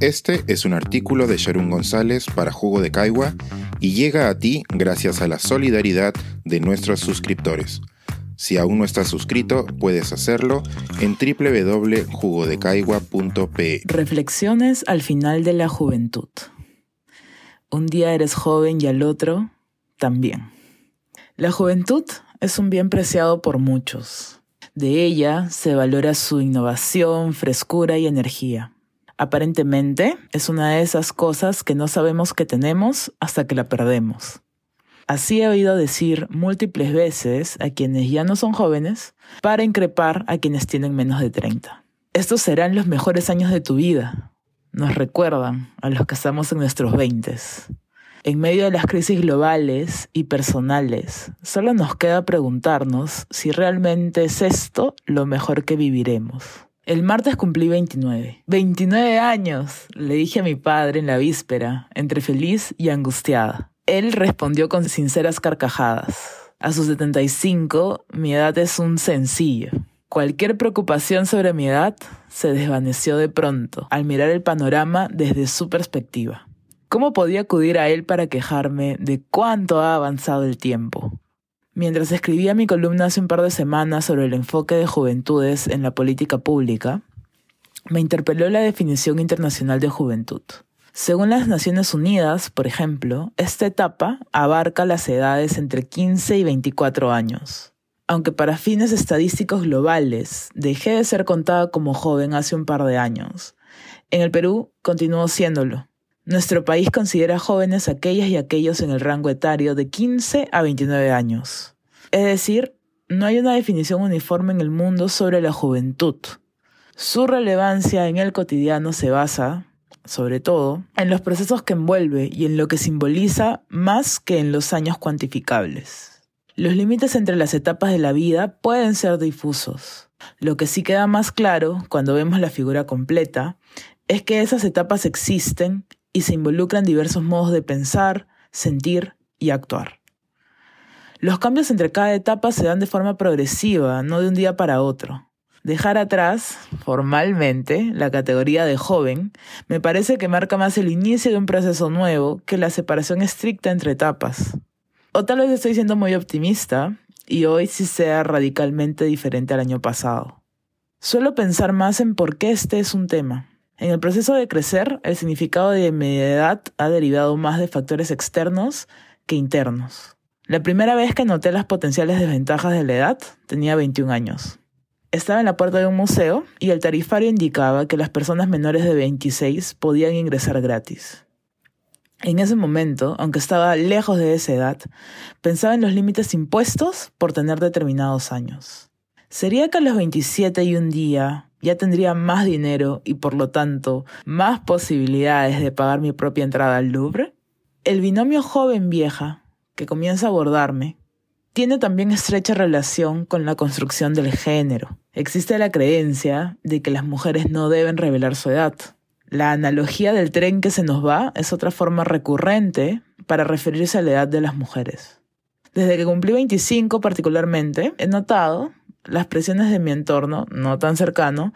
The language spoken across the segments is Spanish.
Este es un artículo de Sharon González para Jugo de Caigua y llega a ti gracias a la solidaridad de nuestros suscriptores. Si aún no estás suscrito, puedes hacerlo en www.jugodecaigua.pe. Reflexiones al final de la juventud. Un día eres joven y al otro también. La juventud es un bien preciado por muchos. De ella se valora su innovación, frescura y energía. Aparentemente es una de esas cosas que no sabemos que tenemos hasta que la perdemos. Así he oído decir múltiples veces a quienes ya no son jóvenes para increpar a quienes tienen menos de 30. Estos serán los mejores años de tu vida. Nos recuerdan a los que estamos en nuestros 20. En medio de las crisis globales y personales, solo nos queda preguntarnos si realmente es esto lo mejor que viviremos. El martes cumplí 29. 29 años, le dije a mi padre en la víspera, entre feliz y angustiada. Él respondió con sinceras carcajadas. A sus 75, mi edad es un sencillo. Cualquier preocupación sobre mi edad se desvaneció de pronto al mirar el panorama desde su perspectiva. ¿Cómo podía acudir a él para quejarme de cuánto ha avanzado el tiempo? Mientras escribía mi columna hace un par de semanas sobre el enfoque de juventudes en la política pública, me interpeló la definición internacional de juventud. Según las Naciones Unidas, por ejemplo, esta etapa abarca las edades entre 15 y 24 años. Aunque para fines estadísticos globales dejé de ser contada como joven hace un par de años, en el Perú continúo siéndolo. Nuestro país considera jóvenes aquellas y aquellos en el rango etario de 15 a 29 años. Es decir, no hay una definición uniforme en el mundo sobre la juventud. Su relevancia en el cotidiano se basa, sobre todo, en los procesos que envuelve y en lo que simboliza más que en los años cuantificables. Los límites entre las etapas de la vida pueden ser difusos. Lo que sí queda más claro cuando vemos la figura completa es que esas etapas existen y se involucran diversos modos de pensar, sentir y actuar. Los cambios entre cada etapa se dan de forma progresiva, no de un día para otro. Dejar atrás, formalmente, la categoría de joven me parece que marca más el inicio de un proceso nuevo que la separación estricta entre etapas. O tal vez estoy siendo muy optimista y hoy sí sea radicalmente diferente al año pasado. Suelo pensar más en por qué este es un tema. En el proceso de crecer, el significado de mi edad ha derivado más de factores externos que internos. La primera vez que noté las potenciales desventajas de la edad tenía 21 años. Estaba en la puerta de un museo y el tarifario indicaba que las personas menores de 26 podían ingresar gratis. En ese momento, aunque estaba lejos de esa edad, pensaba en los límites impuestos por tener determinados años. ¿Sería que a los 27 y un día ya tendría más dinero y por lo tanto más posibilidades de pagar mi propia entrada al Louvre? El binomio joven-vieja, que comienza a abordarme, tiene también estrecha relación con la construcción del género. Existe la creencia de que las mujeres no deben revelar su edad. La analogía del tren que se nos va es otra forma recurrente para referirse a la edad de las mujeres. Desde que cumplí 25 particularmente, he notado las presiones de mi entorno, no tan cercano,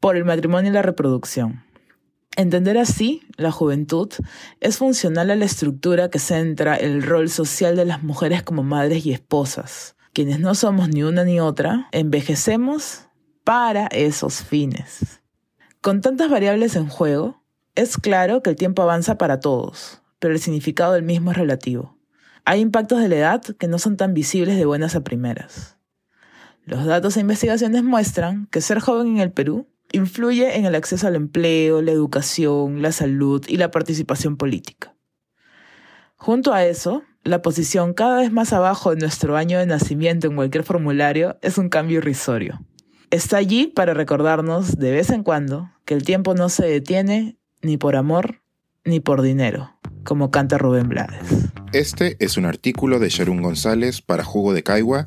por el matrimonio y la reproducción. Entender así la juventud es funcional a la estructura que centra el rol social de las mujeres como madres y esposas. Quienes no somos ni una ni otra, envejecemos para esos fines. Con tantas variables en juego, es claro que el tiempo avanza para todos, pero el significado del mismo es relativo. Hay impactos de la edad que no son tan visibles de buenas a primeras. Los datos e investigaciones muestran que ser joven en el Perú influye en el acceso al empleo, la educación, la salud y la participación política. Junto a eso, la posición cada vez más abajo de nuestro año de nacimiento en cualquier formulario es un cambio irrisorio. Está allí para recordarnos de vez en cuando que el tiempo no se detiene ni por amor ni por dinero, como canta Rubén Blades. Este es un artículo de Sharon González para Jugo de Caigua